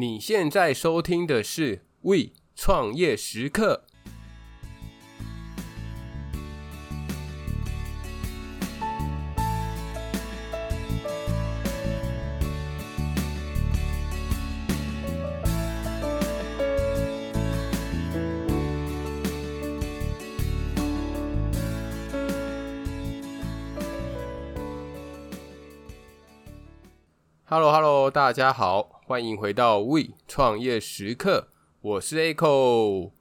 你现在收听的是 We 创业时刻。Hello，Hello，hello, 大家好，欢迎回到 We 创业时刻，我是 Echo，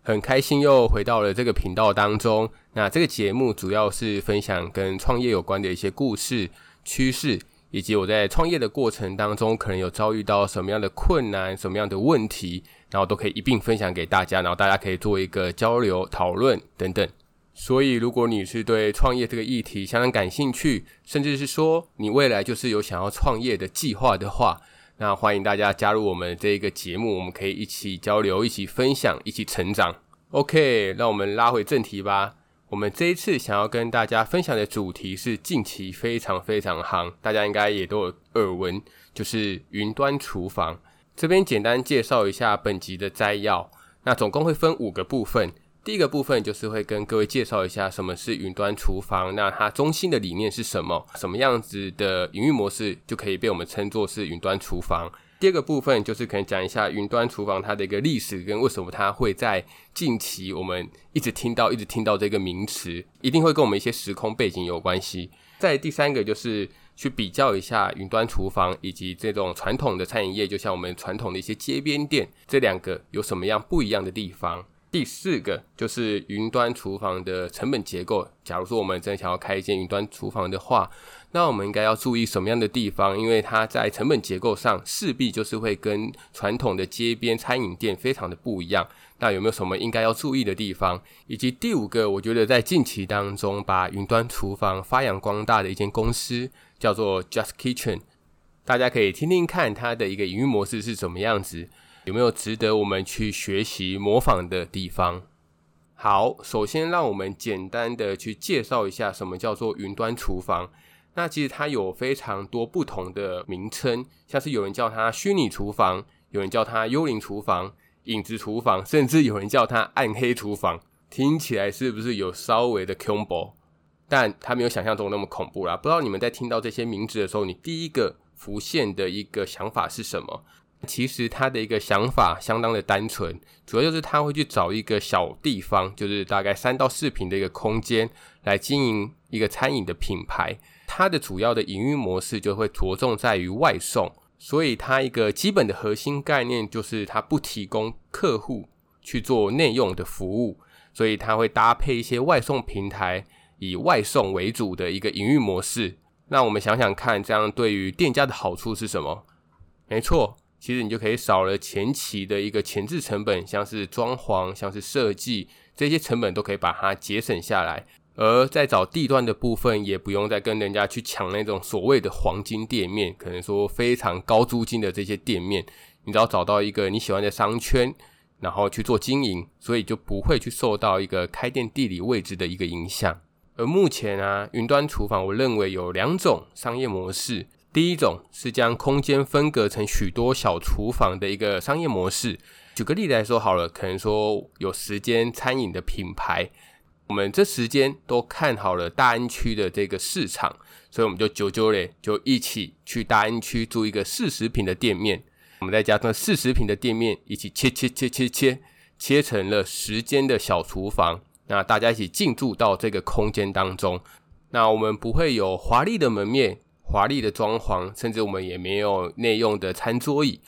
很开心又回到了这个频道当中。那这个节目主要是分享跟创业有关的一些故事、趋势，以及我在创业的过程当中可能有遭遇到什么样的困难、什么样的问题，然后都可以一并分享给大家，然后大家可以做一个交流讨论等等。所以，如果你是对创业这个议题相当感兴趣，甚至是说你未来就是有想要创业的计划的话，那欢迎大家加入我们这一个节目，我们可以一起交流、一起分享、一起成长。OK，让我们拉回正题吧。我们这一次想要跟大家分享的主题是近期非常非常夯，大家应该也都有耳闻，就是云端厨房。这边简单介绍一下本集的摘要，那总共会分五个部分。第一个部分就是会跟各位介绍一下什么是云端厨房，那它中心的理念是什么？什么样子的营运模式就可以被我们称作是云端厨房？第二个部分就是可能讲一下云端厨房它的一个历史跟为什么它会在近期我们一直听到、一直听到这个名词，一定会跟我们一些时空背景有关系。再第三个就是去比较一下云端厨房以及这种传统的餐饮业，就像我们传统的一些街边店，这两个有什么样不一样的地方？第四个就是云端厨房的成本结构。假如说我们真的想要开一间云端厨房的话，那我们应该要注意什么样的地方？因为它在成本结构上势必就是会跟传统的街边餐饮店非常的不一样。那有没有什么应该要注意的地方？以及第五个，我觉得在近期当中把云端厨房发扬光大的一间公司叫做 Just Kitchen，大家可以听听看它的一个营运模式是什么样子。有没有值得我们去学习模仿的地方？好，首先让我们简单的去介绍一下什么叫做云端厨房。那其实它有非常多不同的名称，像是有人叫它虚拟厨房，有人叫它幽灵厨房、影子厨房，甚至有人叫它暗黑厨房。听起来是不是有稍微的恐怖？但它没有想象中那么恐怖啦。不知道你们在听到这些名字的时候，你第一个浮现的一个想法是什么？其实他的一个想法相当的单纯，主要就是他会去找一个小地方，就是大概三到四平的一个空间，来经营一个餐饮的品牌。它的主要的营运模式就会着重在于外送，所以它一个基本的核心概念就是它不提供客户去做内用的服务，所以它会搭配一些外送平台，以外送为主的一个营运模式。那我们想想看，这样对于店家的好处是什么？没错。其实你就可以少了前期的一个前置成本，像是装潢、像是设计这些成本都可以把它节省下来，而在找地段的部分，也不用再跟人家去抢那种所谓的黄金店面，可能说非常高租金的这些店面，你只要找到一个你喜欢的商圈，然后去做经营，所以就不会去受到一个开店地理位置的一个影响。而目前啊，云端厨房我认为有两种商业模式。第一种是将空间分隔成许多小厨房的一个商业模式。举个例子来说好了，可能说有十间餐饮的品牌，我们这时间都看好了大安区的这个市场，所以我们就九九嘞，就一起去大安区租一个四十平的店面。我们再加上四十平的店面，一起切切切切切，切成了十间的小厨房。那大家一起进驻到这个空间当中，那我们不会有华丽的门面。华丽的装潢，甚至我们也没有内用的餐桌椅。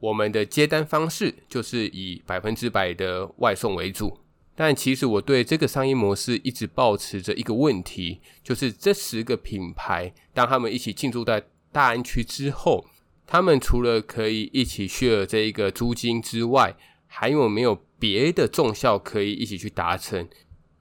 我们的接单方式就是以百分之百的外送为主。但其实我对这个商业模式一直抱持着一个问题，就是这十个品牌，当他们一起进驻在大安区之后，他们除了可以一起 share 这一个租金之外，还有没有别的重效可以一起去达成？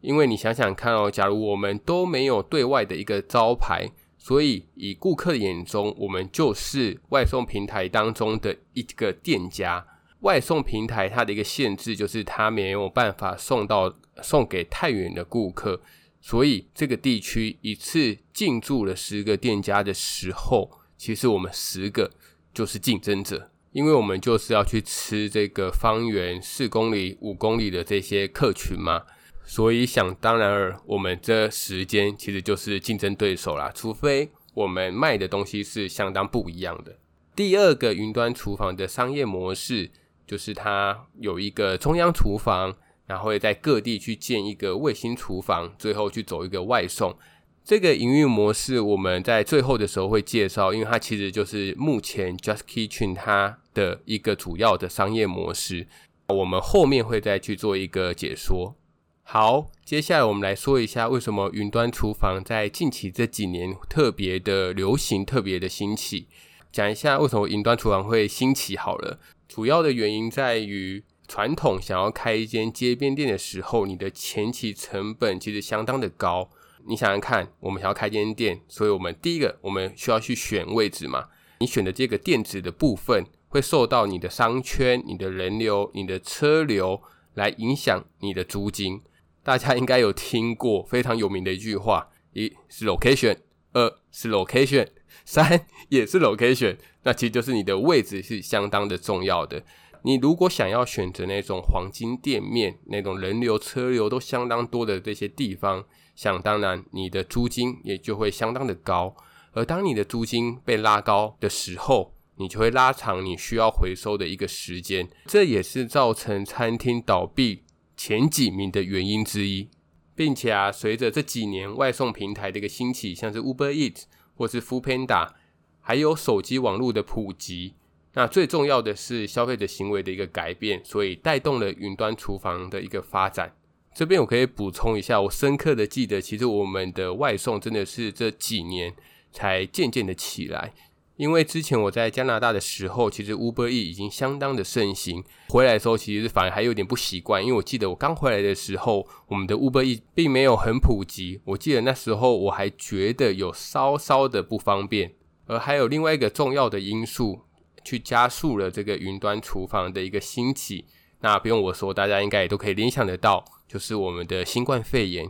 因为你想想看哦，假如我们都没有对外的一个招牌。所以，以顾客眼中，我们就是外送平台当中的一个店家。外送平台它的一个限制就是它没有办法送到送给太远的顾客。所以，这个地区一次进驻了十个店家的时候，其实我们十个就是竞争者。因为我们就是要去吃这个方圆四公里、五公里的这些客群嘛，所以想当然尔，我们这时间其实就是竞争对手啦。除非我们卖的东西是相当不一样的。第二个云端厨房的商业模式，就是它有一个中央厨房，然后会在各地去建一个卫星厨房，最后去走一个外送。这个营运模式我们在最后的时候会介绍，因为它其实就是目前 Just Kitchen 它的一个主要的商业模式。我们后面会再去做一个解说。好，接下来我们来说一下为什么云端厨房在近期这几年特别的流行、特别的兴起。讲一下为什么云端厨房会兴起好了。主要的原因在于，传统想要开一间街边店的时候，你的前期成本其实相当的高。你想想看，我们想要开间店，所以我们第一个我们需要去选位置嘛。你选的这个店址的部分，会受到你的商圈、你的人流、你的车流来影响你的租金。大家应该有听过非常有名的一句话：一是 location，二是 location，三也是 location。那其实就是你的位置是相当的重要的。你如果想要选择那种黄金店面，那种人流车流都相当多的这些地方。想当然，你的租金也就会相当的高，而当你的租金被拉高的时候，你就会拉长你需要回收的一个时间，这也是造成餐厅倒闭前几名的原因之一，并且啊，随着这几年外送平台的一个兴起，像是 Uber Eats 或是 Foodpanda，还有手机网络的普及，那最重要的是消费者行为的一个改变，所以带动了云端厨房的一个发展。这边我可以补充一下，我深刻的记得，其实我们的外送真的是这几年才渐渐的起来。因为之前我在加拿大的时候，其实 Uber E 已经相当的盛行。回来的时候，其实反而还有点不习惯，因为我记得我刚回来的时候，我们的 Uber E 并没有很普及。我记得那时候我还觉得有稍稍的不方便。而还有另外一个重要的因素，去加速了这个云端厨房的一个兴起。那不用我说，大家应该也都可以联想得到。就是我们的新冠肺炎，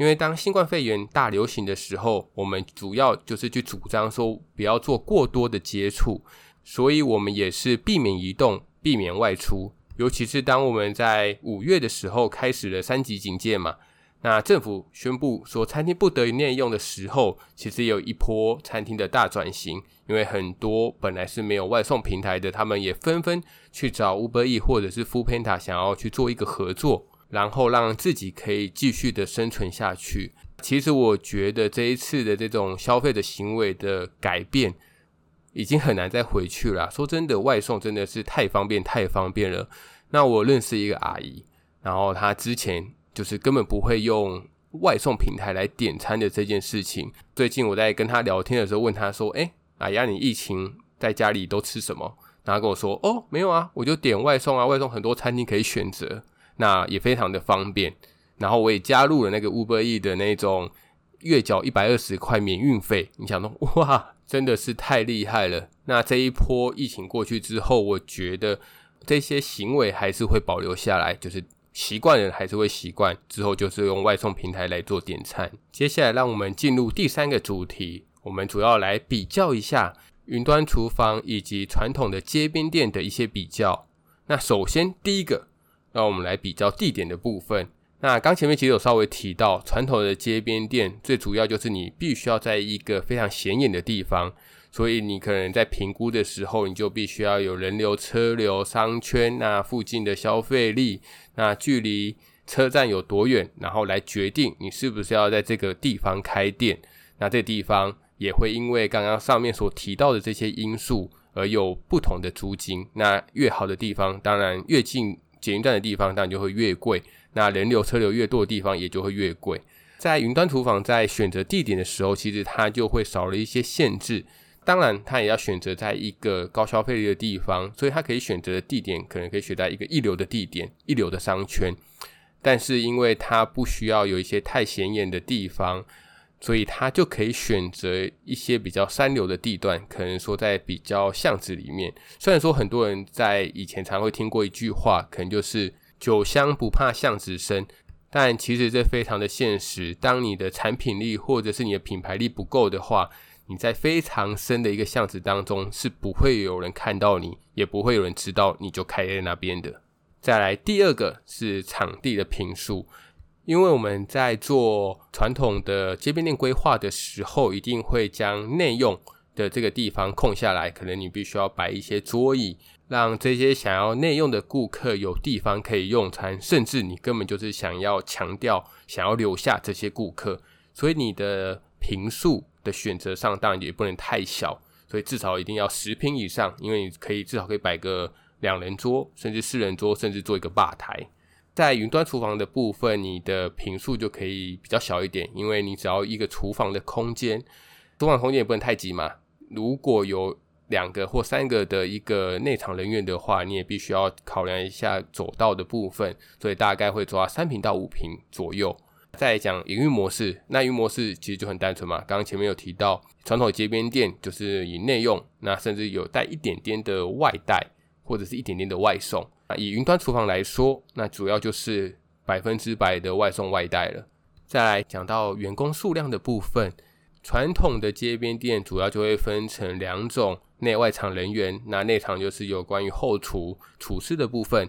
因为当新冠肺炎大流行的时候，我们主要就是去主张说不要做过多的接触，所以我们也是避免移动、避免外出。尤其是当我们在五月的时候开始了三级警戒嘛，那政府宣布说餐厅不得营业用的时候，其实有一波餐厅的大转型，因为很多本来是没有外送平台的，他们也纷纷去找 Uber E 或者是 Foodpanda 想要去做一个合作。然后让自己可以继续的生存下去。其实我觉得这一次的这种消费的行为的改变，已经很难再回去了。说真的，外送真的是太方便，太方便了。那我认识一个阿姨，然后她之前就是根本不会用外送平台来点餐的这件事情。最近我在跟她聊天的时候，问她说：“诶，阿姨，你疫情在家里都吃什么？”然后跟我说：“哦，没有啊，我就点外送啊，外送很多餐厅可以选择。”那也非常的方便，然后我也加入了那个 Uber E 的那种月缴一百二十块免运费。你想说，哇，真的是太厉害了！那这一波疫情过去之后，我觉得这些行为还是会保留下来，就是习惯的人还是会习惯。之后就是用外送平台来做点餐。接下来，让我们进入第三个主题，我们主要来比较一下云端厨房以及传统的街边店的一些比较。那首先第一个。那我们来比较地点的部分。那刚前面其实有稍微提到，传统的街边店最主要就是你必须要在一个非常显眼的地方，所以你可能在评估的时候，你就必须要有人流、车流、商圈，那附近的消费力，那距离车站有多远，然后来决定你是不是要在这个地方开店。那这地方也会因为刚刚上面所提到的这些因素而有不同的租金。那越好的地方，当然越近。捷运站的地方当然就会越贵，那人流车流越多的地方也就会越贵。在云端厨房在选择地点的时候，其实它就会少了一些限制。当然，它也要选择在一个高消费力的地方，所以它可以选择的地点可能可以选在一个一流的地点、一流的商圈。但是因为它不需要有一些太显眼的地方。所以他就可以选择一些比较三流的地段，可能说在比较巷子里面。虽然说很多人在以前常会听过一句话，可能就是“酒香不怕巷子深”，但其实这非常的现实。当你的产品力或者是你的品牌力不够的话，你在非常深的一个巷子当中是不会有人看到你，也不会有人知道你就开在那边的。再来，第二个是场地的坪数，因为我们在做传统的街边店规划的时候，一定会将内用的这个地方空下来，可能你必须要摆一些桌椅，让这些想要内用的顾客有地方可以用餐，甚至你根本就是想要强调想要留下这些顾客，所以你的坪数的选择上当然也不能太小，所以至少一定要十坪以上，因为你可以至少可以摆个。两人桌，甚至四人桌，甚至做一个吧台。在云端厨房的部分，你的坪数就可以比较小一点，因为你只要一个厨房的空间，厨房空间也不能太挤嘛。如果有两个或三个的一个内场人员的话，你也必须要考量一下走道的部分，所以大概会抓三坪到五坪左右。再讲营运模式，那营运模式其实就很单纯嘛。刚刚前面有提到，传统街边店就是以内用，那甚至有带一点点的外带。或者是一点点的外送啊，以云端厨房来说，那主要就是百分之百的外送外带了。再来讲到员工数量的部分，传统的街边店主要就会分成两种内外场人员，那内场就是有关于后厨厨师的部分，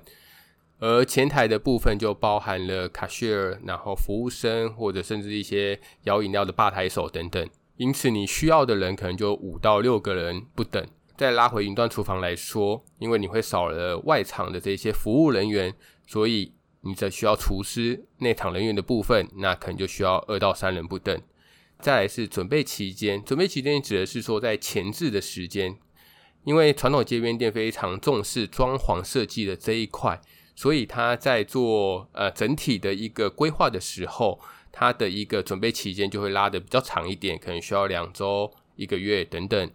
而前台的部分就包含了 cashier，然后服务生或者甚至一些摇饮料的吧台手等等。因此，你需要的人可能就五到六个人不等。再拉回云端厨房来说，因为你会少了外场的这些服务人员，所以你只需要厨师、内场人员的部分，那可能就需要二到三人不等。再来是准备期间，准备期间指的是说在前置的时间，因为传统街边店非常重视装潢设计的这一块，所以他在做呃整体的一个规划的时候，他的一个准备期间就会拉得比较长一点，可能需要两周、一个月等等，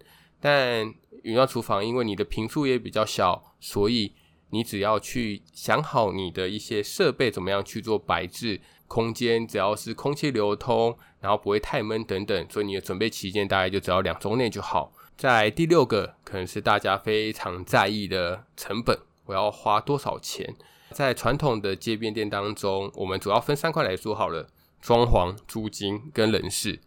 但云端厨房，因为你的坪数也比较小，所以你只要去想好你的一些设备怎么样去做摆置，空间只要是空气流通，然后不会太闷等等，所以你的准备期间大概就只要两周内就好。在第六个，可能是大家非常在意的成本，我要花多少钱？在传统的街边店当中，我们主要分三块来说好了：装潢、租金跟人事。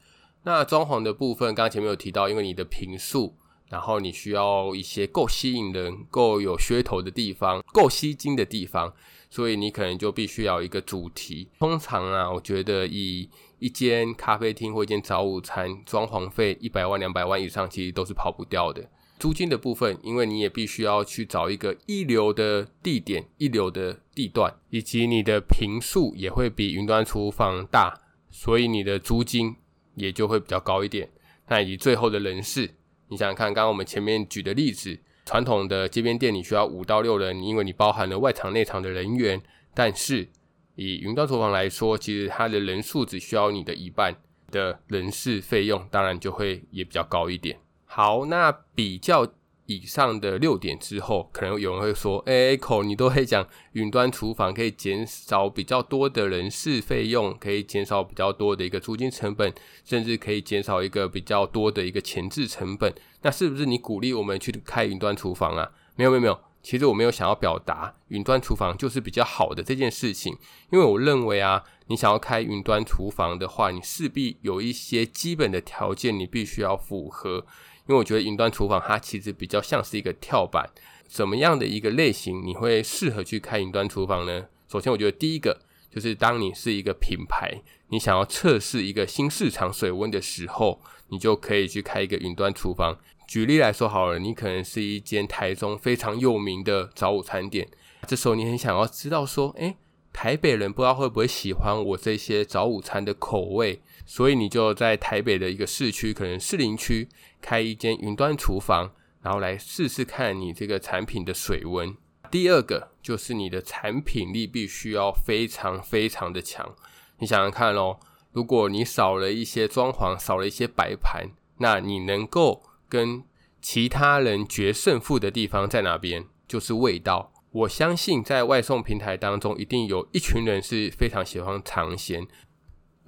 那装潢的部分，刚刚前面有提到，因为你的坪数。然后你需要一些够吸引人、够有噱头的地方、够吸睛的地方，所以你可能就必须要一个主题。通常啊，我觉得以一间咖啡厅或一间早午餐，装潢费一百万、两百万以上，其实都是跑不掉的。租金的部分，因为你也必须要去找一个一流的地点、一流的地段，以及你的坪数也会比云端厨房大，所以你的租金也就会比较高一点。那以及最后的人事。你想想看，刚刚我们前面举的例子，传统的街边店你需要五到六人，因为你包含了外场内场的人员。但是以云端厨房来说，其实它的人数只需要你的一半的人事费用，当然就会也比较高一点。好，那比较。以上的六点之后，可能有人会说：“哎，Echo，你都会讲云端厨房可以减少比较多的人事费用，可以减少比较多的一个租金成本，甚至可以减少一个比较多的一个前置成本。那是不是你鼓励我们去开云端厨房啊？没有，没有，没有。其实我没有想要表达云端厨房就是比较好的这件事情，因为我认为啊，你想要开云端厨房的话，你势必有一些基本的条件，你必须要符合。”因为我觉得云端厨房它其实比较像是一个跳板，怎么样的一个类型你会适合去开云端厨房呢？首先，我觉得第一个就是当你是一个品牌，你想要测试一个新市场水温的时候，你就可以去开一个云端厨房。举例来说好了，你可能是一间台中非常有名的早午餐店，这时候你很想要知道说，诶，台北人不知道会不会喜欢我这些早午餐的口味，所以你就在台北的一个市区，可能士林区。开一间云端厨房，然后来试试看你这个产品的水温。第二个就是你的产品力必须要非常非常的强。你想想看哦，如果你少了一些装潢，少了一些摆盘，那你能够跟其他人决胜负的地方在哪边？就是味道。我相信在外送平台当中，一定有一群人是非常喜欢尝鲜。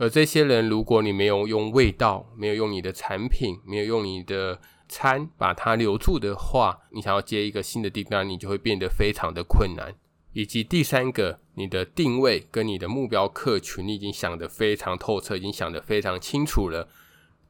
而这些人，如果你没有用味道，没有用你的产品，没有用你的餐把它留住的话，你想要接一个新的订单，你就会变得非常的困难。以及第三个，你的定位跟你的目标客群，你已经想得非常透彻，已经想得非常清楚了。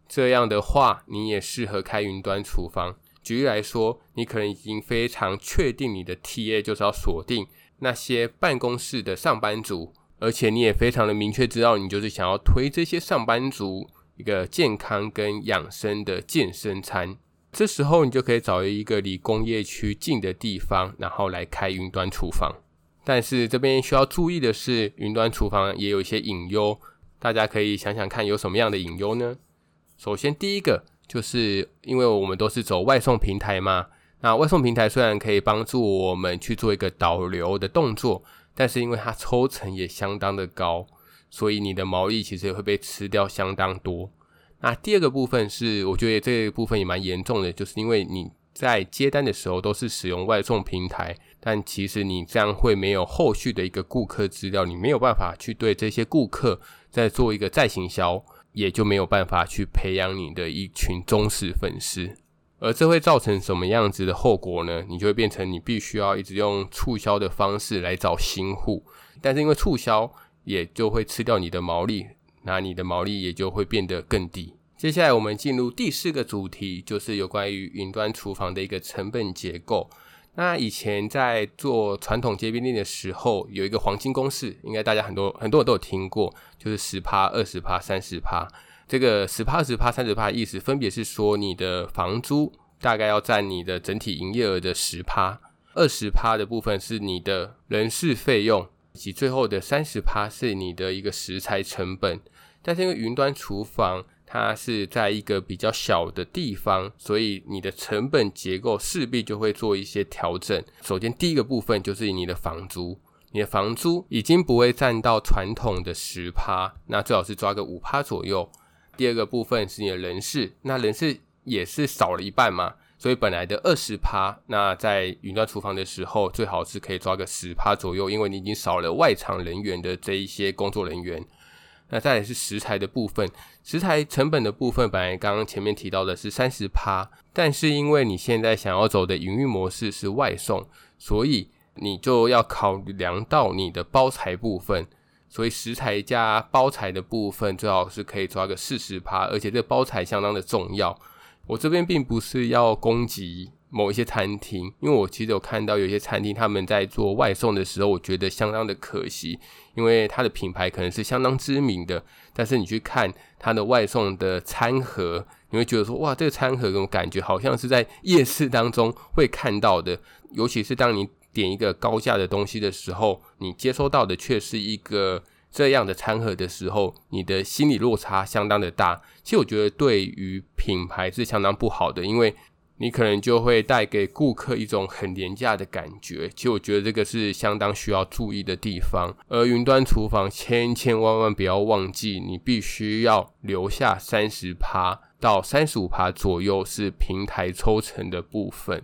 这样的话，你也适合开云端厨房。举例来说，你可能已经非常确定你的 TA 就是要锁定那些办公室的上班族，而且你也非常的明确知道，你就是想要推这些上班族一个健康跟养生的健身餐。这时候，你就可以找一个离工业区近的地方，然后来开云端厨房。但是这边需要注意的是，云端厨房也有一些隐忧，大家可以想想看有什么样的隐忧呢？首先，第一个。就是因为我们都是走外送平台嘛，那外送平台虽然可以帮助我们去做一个导流的动作，但是因为它抽成也相当的高，所以你的毛利其实也会被吃掉相当多。那第二个部分是，我觉得这一部分也蛮严重的，就是因为你在接单的时候都是使用外送平台，但其实你这样会没有后续的一个顾客资料，你没有办法去对这些顾客再做一个再行销。也就没有办法去培养你的一群忠实粉丝，而这会造成什么样子的后果呢？你就会变成你必须要一直用促销的方式来找新户，但是因为促销也就会吃掉你的毛利，那你的毛利也就会变得更低。接下来我们进入第四个主题，就是有关于云端厨房的一个成本结构。那以前在做传统街边店的时候，有一个黄金公式，应该大家很多很多人都有听过，就是十趴、二十趴、三十趴。这个十趴、二十趴、三十趴的意思，分别是说你的房租大概要占你的整体营业额的十趴，二十趴的部分是你的人事费用，以及最后的三十趴是你的一个食材成本。但是因为云端厨房，它是在一个比较小的地方，所以你的成本结构势必就会做一些调整。首先，第一个部分就是你的房租，你的房租已经不会占到传统的十趴，那最好是抓个五趴左右。第二个部分是你的人事，那人事也是少了一半嘛，所以本来的二十趴，那在云端厨房的时候，最好是可以抓个十趴左右，因为你已经少了外场人员的这一些工作人员。那再来是食材的部分，食材成本的部分，本来刚刚前面提到的是三十趴，但是因为你现在想要走的营运模式是外送，所以你就要考量到你的包材部分，所以食材加包材的部分最好是可以抓个四十趴，而且这个包材相当的重要。我这边并不是要攻击。某一些餐厅，因为我其实有看到有些餐厅他们在做外送的时候，我觉得相当的可惜，因为它的品牌可能是相当知名的，但是你去看它的外送的餐盒，你会觉得说，哇，这个餐盒给我感觉好像是在夜市当中会看到的，尤其是当你点一个高价的东西的时候，你接收到的却是一个这样的餐盒的时候，你的心理落差相当的大。其实我觉得对于品牌是相当不好的，因为你可能就会带给顾客一种很廉价的感觉，其实我觉得这个是相当需要注意的地方。而云端厨房千千万万不要忘记，你必须要留下三十趴到三十五趴左右是平台抽成的部分。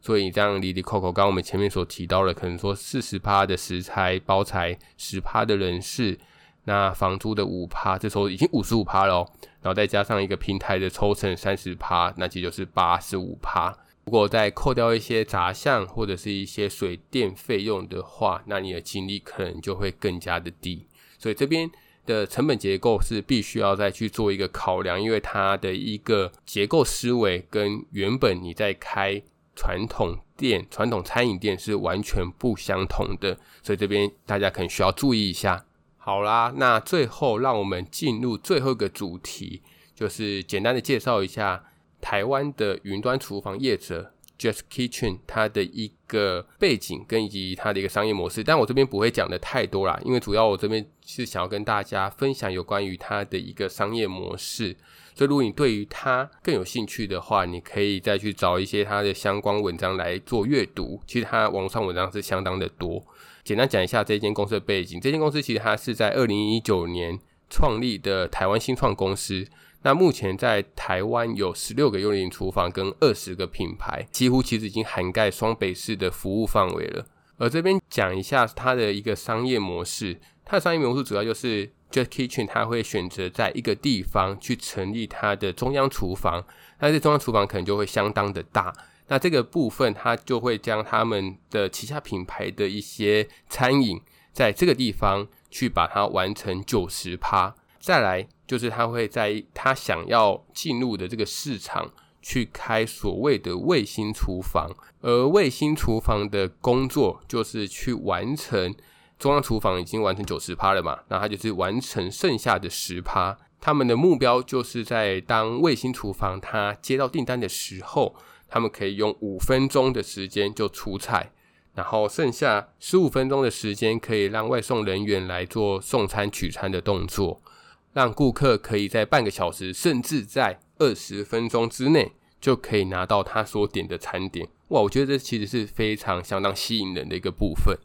所以这样里里扣扣，刚刚我们前面所提到的，可能说四十趴的食材包材，十趴的人事。那房租的五趴，这时候已经五十五趴了，然后再加上一个平台的抽成三十趴，那其实就是八十五趴。如果再扣掉一些杂项或者是一些水电费用的话，那你的净利可能就会更加的低。所以这边的成本结构是必须要再去做一个考量，因为它的一个结构思维跟原本你在开传统店、传统餐饮店是完全不相同的。所以这边大家可能需要注意一下。好啦，那最后让我们进入最后一个主题，就是简单的介绍一下台湾的云端厨房业者 Just Kitchen 它的一个背景跟以及它的一个商业模式。但我这边不会讲的太多啦，因为主要我这边是想要跟大家分享有关于它的一个商业模式。所以如果你对于它更有兴趣的话，你可以再去找一些它的相关文章来做阅读。其实它网上文章是相当的多。简单讲一下这间公司的背景。这间公司其实它是在二零一九年创立的台湾新创公司。那目前在台湾有十六个幽灵厨房跟二十个品牌，几乎其实已经涵盖双北市的服务范围了。而这边讲一下它的一个商业模式，它的商业模式主要就是 Just Kitchen，它会选择在一个地方去成立它的中央厨房，那这中央厨房可能就会相当的大。那这个部分，它就会将他们的旗下品牌的一些餐饮，在这个地方去把它完成九十趴，再来就是他会在他想要进入的这个市场去开所谓的卫星厨房，而卫星厨房的工作就是去完成中央厨房已经完成九十趴了嘛，那他就是完成剩下的十趴。他们的目标就是在当卫星厨房他接到订单的时候，他们可以用五分钟的时间就出菜，然后剩下十五分钟的时间可以让外送人员来做送餐取餐的动作。让顾客可以在半个小时，甚至在二十分钟之内就可以拿到他所点的餐点。哇，我觉得这其实是非常相当吸引人的一个部分。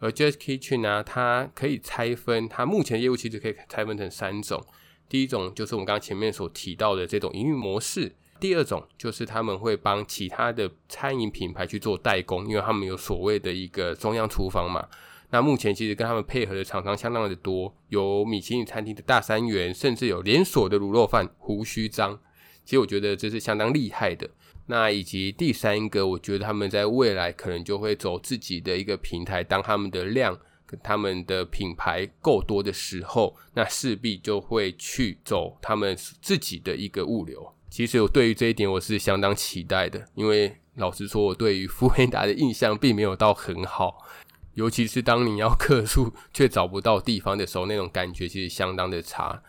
而 Just Kitchen 呢，它可以拆分，它目前业务其实可以拆分成三种。第一种就是我们刚刚前面所提到的这种营运模式。第二种就是他们会帮其他的餐饮品牌去做代工，因为他们有所谓的一个中央厨房嘛。那目前其实跟他们配合的厂商相当的多，有米其林餐厅的大三元，甚至有连锁的卤肉饭胡须张。其实我觉得这是相当厉害的。那以及第三个，我觉得他们在未来可能就会走自己的一个平台，当他们的量跟他们的品牌够多的时候，那势必就会去走他们自己的一个物流。其实我对于这一点我是相当期待的，因为老实说，我对于福威达的印象并没有到很好。尤其是当你要客诉却找不到地方的时候，那种感觉其实相当的差。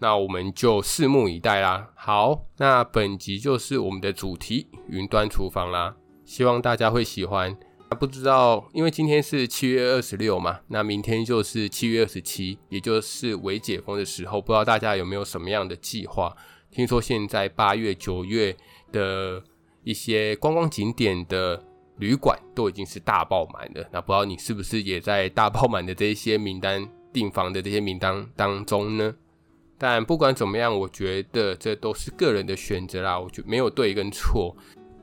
那我们就拭目以待啦。好，那本集就是我们的主题——云端厨房啦。希望大家会喜欢。不知道，因为今天是七月二十六嘛，那明天就是七月二十七，也就是微解封的时候。不知道大家有没有什么样的计划？听说现在八月、九月的一些观光景点的。旅馆都已经是大爆满了，那不知道你是不是也在大爆满的这些名单订房的这些名单当中呢？但不管怎么样，我觉得这都是个人的选择啦，我觉没有对跟错。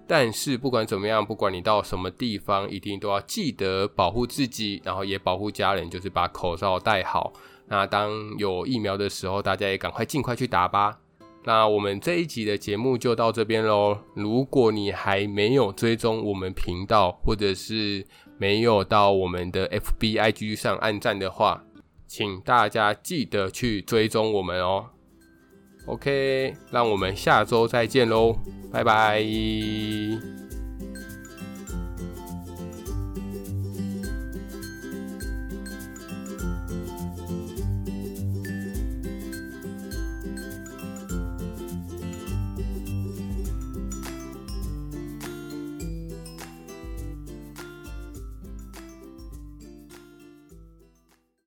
但是不管怎么样，不管你到什么地方，一定都要记得保护自己，然后也保护家人，就是把口罩戴好。那当有疫苗的时候，大家也赶快尽快去打吧。那我们这一集的节目就到这边喽。如果你还没有追踪我们频道，或者是没有到我们的 FB IG 上按赞的话，请大家记得去追踪我们哦。OK，让我们下周再见喽，拜拜。